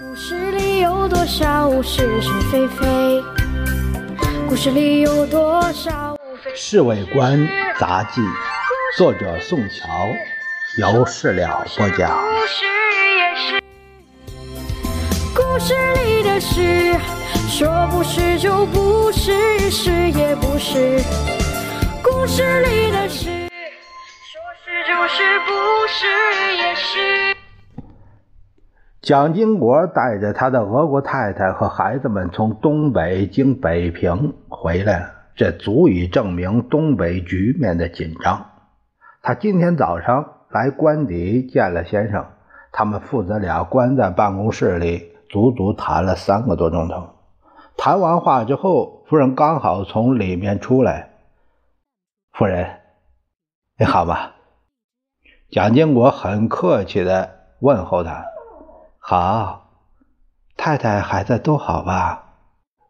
故事里有多少是是非非？故事里有多少非《侍卫官杂记》，作者宋乔，由事了播讲。故事也是，故事里的事，说不是就不是，是也不是。故事里的事，说是就是，不是也是。蒋经国带着他的俄国太太和孩子们从东北经北平回来了，这足以证明东北局面的紧张。他今天早上来官邸见了先生，他们父子俩关在办公室里，足足谈了三个多钟头。谈完话之后，夫人刚好从里面出来。夫人，你好吗？蒋经国很客气的问候他。好，太太孩子都好吧？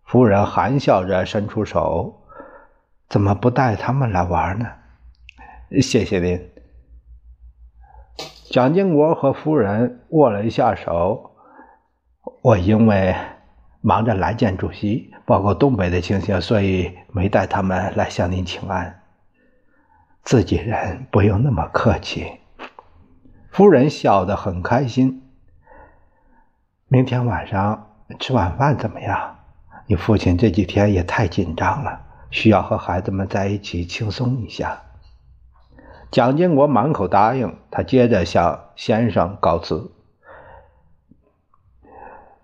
夫人含笑着伸出手，怎么不带他们来玩呢？谢谢您。蒋经国和夫人握了一下手。我因为忙着来见主席，报告东北的情形，所以没带他们来向您请安。自己人不用那么客气。夫人笑得很开心。明天晚上吃晚饭怎么样？你父亲这几天也太紧张了，需要和孩子们在一起轻松一下。蒋经国满口答应，他接着向先生告辞：“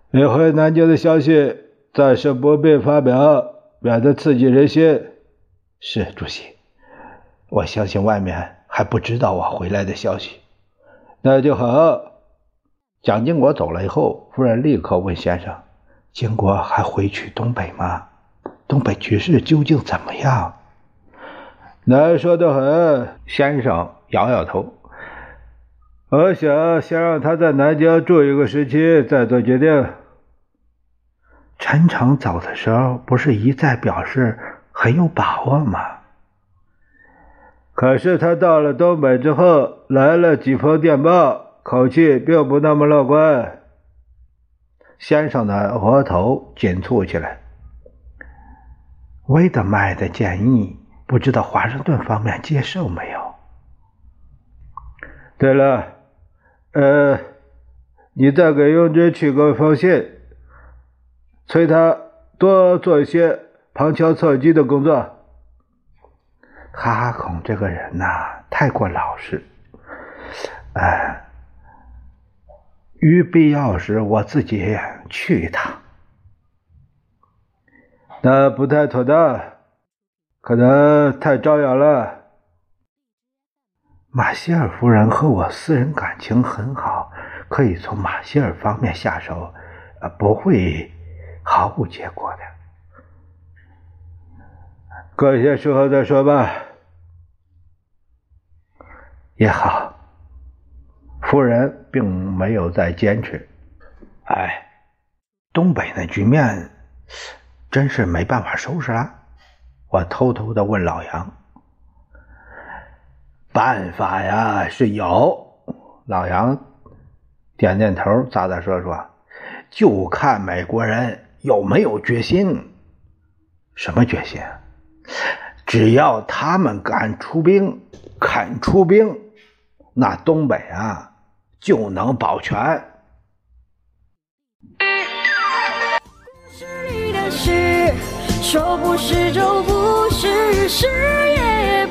你回南京的消息暂时不必发表，免得刺激人心。”是主席，我相信外面还不知道我回来的消息。那就好。蒋经国走了以后，夫人立刻问先生：“经国还回去东北吗？东北局势究竟怎么样？”难说的很。先生摇摇头：“我想先让他在南京住一个时期，再做决定。”陈诚走的时候不是一再表示很有把握吗？可是他到了东北之后，来了几封电报。口气并不那么乐观。先生的额头紧蹙起来。威德曼的建议，不知道华盛顿方面接受没有？对了，呃，你再给永之去个封信，催他多做一些旁敲侧击的工作。哈孔这个人呐、太过老实，哎。于必要时，我自己去一趟。那不太妥当，可能太招摇了。马歇尔夫人和我私人感情很好，可以从马歇尔方面下手，呃，不会毫无结果的。过些时候再说吧。也好。夫人并没有再坚持。哎，东北那局面真是没办法收拾了。我偷偷的问老杨：“办法呀是有。”老杨点点头，咋咋说说：“就看美国人有没有决心。什么决心？只要他们敢出兵，肯出兵，那东北啊。”就能保全。故事里的事，说不是就不是，是也不